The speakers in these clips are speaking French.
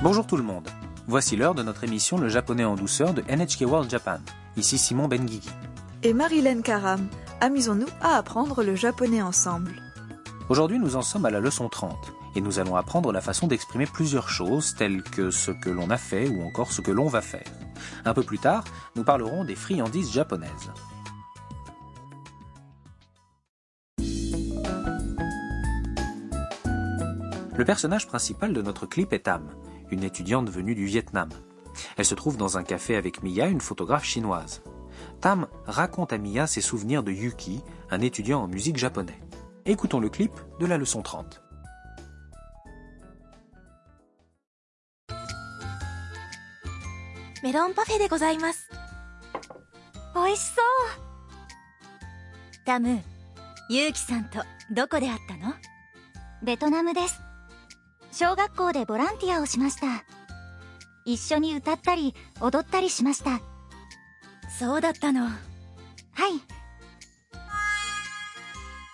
Bonjour tout le monde. Voici l'heure de notre émission Le japonais en douceur de NHK World Japan. Ici Simon Benguigui. Et Marilyn Karam, amusons-nous à apprendre le japonais ensemble. Aujourd'hui, nous en sommes à la leçon 30 et nous allons apprendre la façon d'exprimer plusieurs choses telles que ce que l'on a fait ou encore ce que l'on va faire. Un peu plus tard, nous parlerons des friandises japonaises. Le personnage principal de notre clip est Tam, une étudiante venue du Vietnam. Elle se trouve dans un café avec Mia, une photographe chinoise. Tam raconte à Mia ses souvenirs de Yuki, un étudiant en musique japonais. Écoutons le clip de la leçon 30. メロンパフェでございます美味しそうタムユウキさんとどこで会ったのベトナムです 小学校でボランティアをしました一緒に歌ったり踊ったりしましたそうだったのはい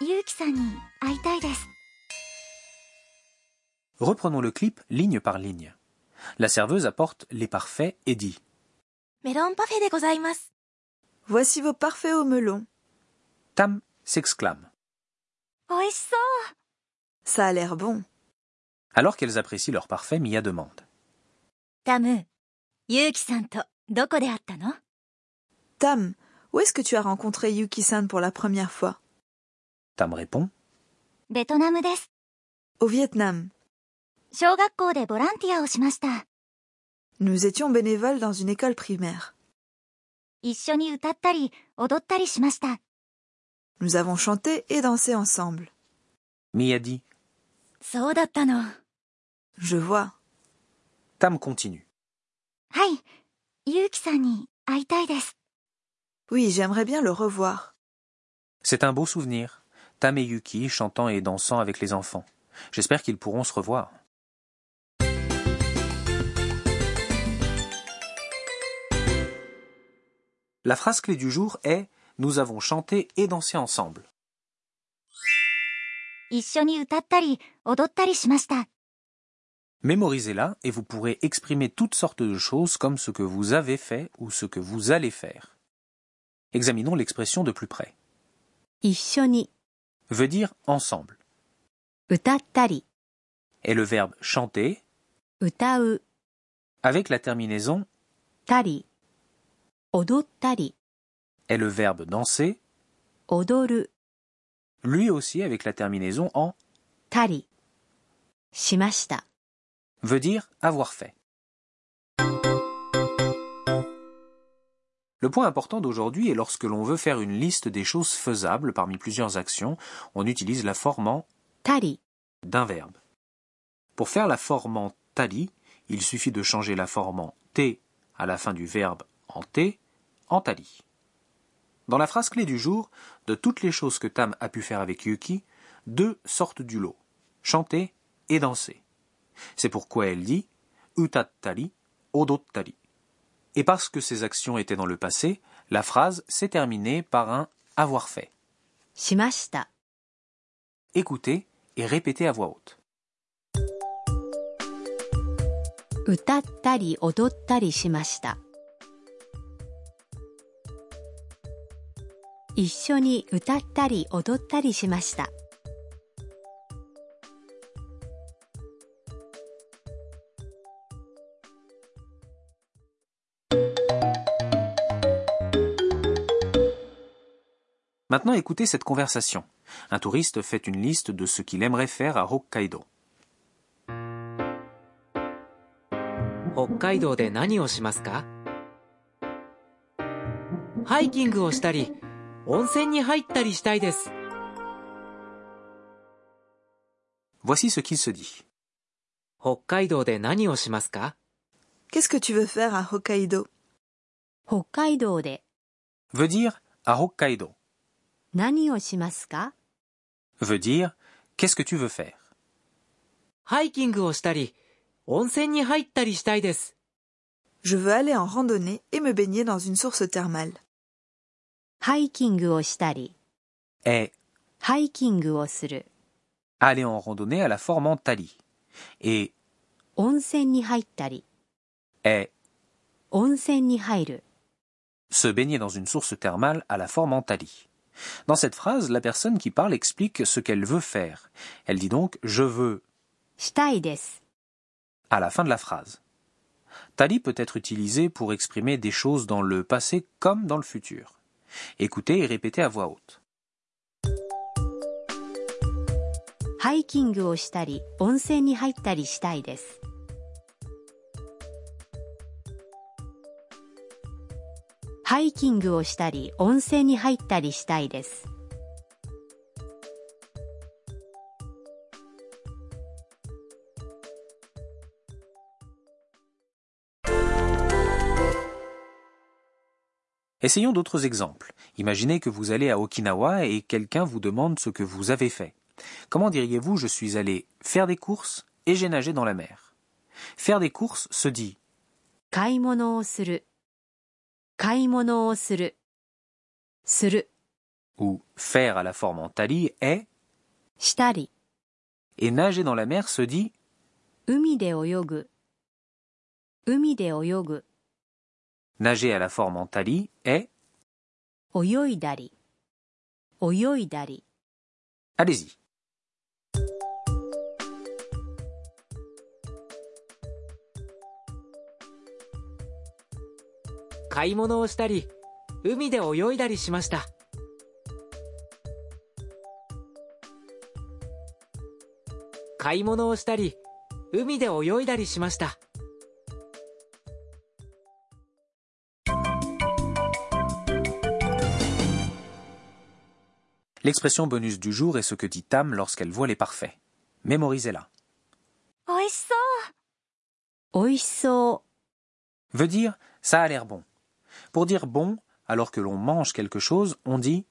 ユウキさんに会いたいです Reprenons le clip ligne par ligne. La serveuse apporte les parfaits et dit メロンパフェでございます Voici vos parfaits au melon. Tam s'exclame. 美味しそう Ça a l'air bon. alors qu'elles apprécient leur parfait, Mia demande. Tam, Yuki-san doko de Tam, où est-ce que tu as rencontré Yuki-san pour la première fois? Tam répond. Au Vietnam. de. Nous étions bénévoles dans une école primaire. Nous avons chanté et dansé ensemble. Mia dit. Je vois. Tam continue. はいユウキさんに会いたいです Oui, j'aimerais bien le revoir. C'est un beau souvenir. Tam et Yuki chantant et dansant avec les enfants. J'espère qu'ils pourront se revoir. La phrase clé du jour est Nous avons chanté et dansé ensemble. 一緒に歌ったり踊ったりしました Mémorisez-la et vous pourrez exprimer toutes sortes de choses comme ce que vous avez fait ou ce que vous allez faire. Examinons l'expression de plus près. Ishoni veut dire ensemble. Utattari est le verbe chanter utau avec la terminaison tari. Odottari est le verbe danser odoru lui aussi avec la terminaison en tari. Shimashita veut dire avoir fait. Le point important d'aujourd'hui est lorsque l'on veut faire une liste des choses faisables parmi plusieurs actions, on utilise la forme en たり d'un verbe. Pour faire la forme en tali, il suffit de changer la forme en t à la fin du verbe en t en tali. Dans la phrase clé du jour, de toutes les choses que Tam a pu faire avec Yuki, deux sortent du lot chanter et danser. C'est pourquoi elle dit utattari, odottari. Et parce que ces actions étaient dans le passé, la phrase s'est terminée par un avoir fait. しました Écoutez et répétez à voix haute. 歌ったり踊ったりしました一緒に歌ったり踊ったりしました Maintenant écoutez cette conversation. Un touriste fait une liste de ce qu'il aimerait faire à Hokkaido. 北海道で何をしますかハイキングをしたり温泉に入ったりしたいです Voici ce qu'il se dit. 北海道で何をしますか Qu'est-ce que tu veux faire à Hokkaido 北海道で Veut dire à Hokkaido. 何をしますか Veut dire qu'est-ce que tu veux faire. ハイキングをしたり温泉に入ったりしたいです Je veux aller en randonnée et me baigner dans une source thermale. ハイキングをしたり Est ハイキングをする aller en randonnée à la forme en tali. Et 温泉に入ったり est 温泉に入る se baigner dans une source thermale à la forme en tali. Dans cette phrase, la personne qui parle explique ce qu'elle veut faire. Elle dit donc je veux à la fin de la phrase. Tari peut être utilisé pour exprimer des choses dans le passé comme dans le futur. Écoutez et répétez à voix haute. ハイキングをしたり温泉に入ったりしたいですハイキングをしたり温泉に入ったりしたいです Essayons d'autres exemples. Imaginez que vous allez à Okinawa et quelqu'un vous demande ce que vous avez fait. Comment diriez-vous je suis allé faire des courses et j'ai nagé dans la mer Faire des courses se dit 買い物をする 買い物をするする ou faire à la forme en tali est したり et nager dans la mer se dit 海で泳ぐ海で泳ぐ nager à la forme en tali est 泳いだり泳いだり allez-y. 買い物をしたり海で泳いだりしました買い物をしたり海で泳いだりしました L'expression bonus du jour est ce que dit Tam lorsqu'elle voit les parfaits. Mémorisez-la. 美味しそう美味しそ Veut dire ça a l'air bon. Pour dire bon, alors que l'on mange quelque chose, on dit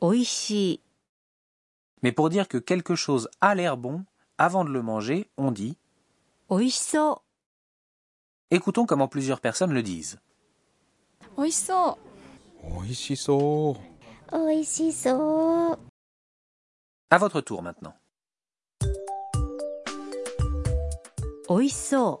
oishi. Mais pour dire que quelque chose a l'air bon, avant de le manger, on dit oishiso. Écoutons comment plusieurs personnes le disent. Oishiso. Oishiso. Oishiso. À votre tour maintenant. Oishiso.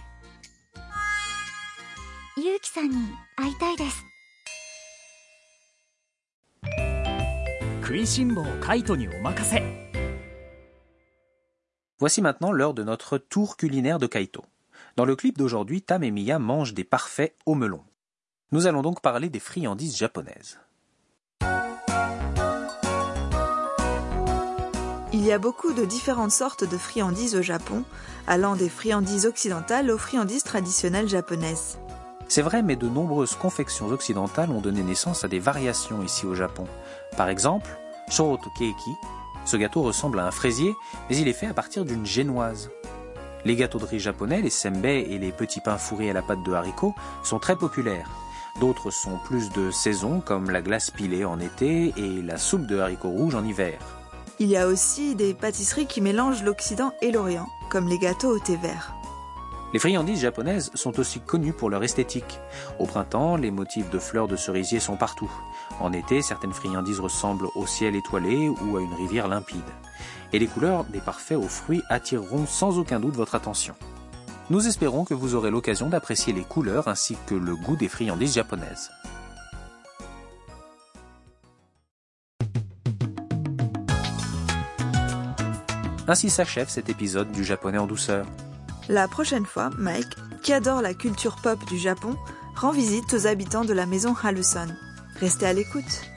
ユウキさんに会いたいです食いしん坊カイトにお任せ Voici maintenant l'heure de notre tour culinaire de Kaito. Dans le clip d'aujourd'hui, Tam et Mia mangent des parfaits au melon. Nous allons donc parler des friandises japonaises. Il y a beaucoup de différentes sortes de friandises au Japon, allant des friandises occidentales aux friandises traditionnelles japonaises. C'est vrai, mais de nombreuses confections occidentales ont donné naissance à des variations ici au Japon. Par exemple, Shoroto Keiki. Ce gâteau ressemble à un fraisier, mais il est fait à partir d'une génoise. Les gâteaux de riz japonais, les sembei et les petits pains fourrés à la pâte de haricots sont très populaires. D'autres sont plus de saison, comme la glace pilée en été et la soupe de haricots rouges en hiver. Il y a aussi des pâtisseries qui mélangent l'Occident et l'Orient, comme les gâteaux au thé vert. Les friandises japonaises sont aussi connues pour leur esthétique. Au printemps, les motifs de fleurs de cerisier sont partout. En été, certaines friandises ressemblent au ciel étoilé ou à une rivière limpide. Et les couleurs des parfaits aux fruits attireront sans aucun doute votre attention. Nous espérons que vous aurez l'occasion d'apprécier les couleurs ainsi que le goût des friandises japonaises. Ainsi s'achève cet épisode du japonais en douceur. La prochaine fois, Mike, qui adore la culture pop du Japon, rend visite aux habitants de la maison Haluson. Restez à l'écoute.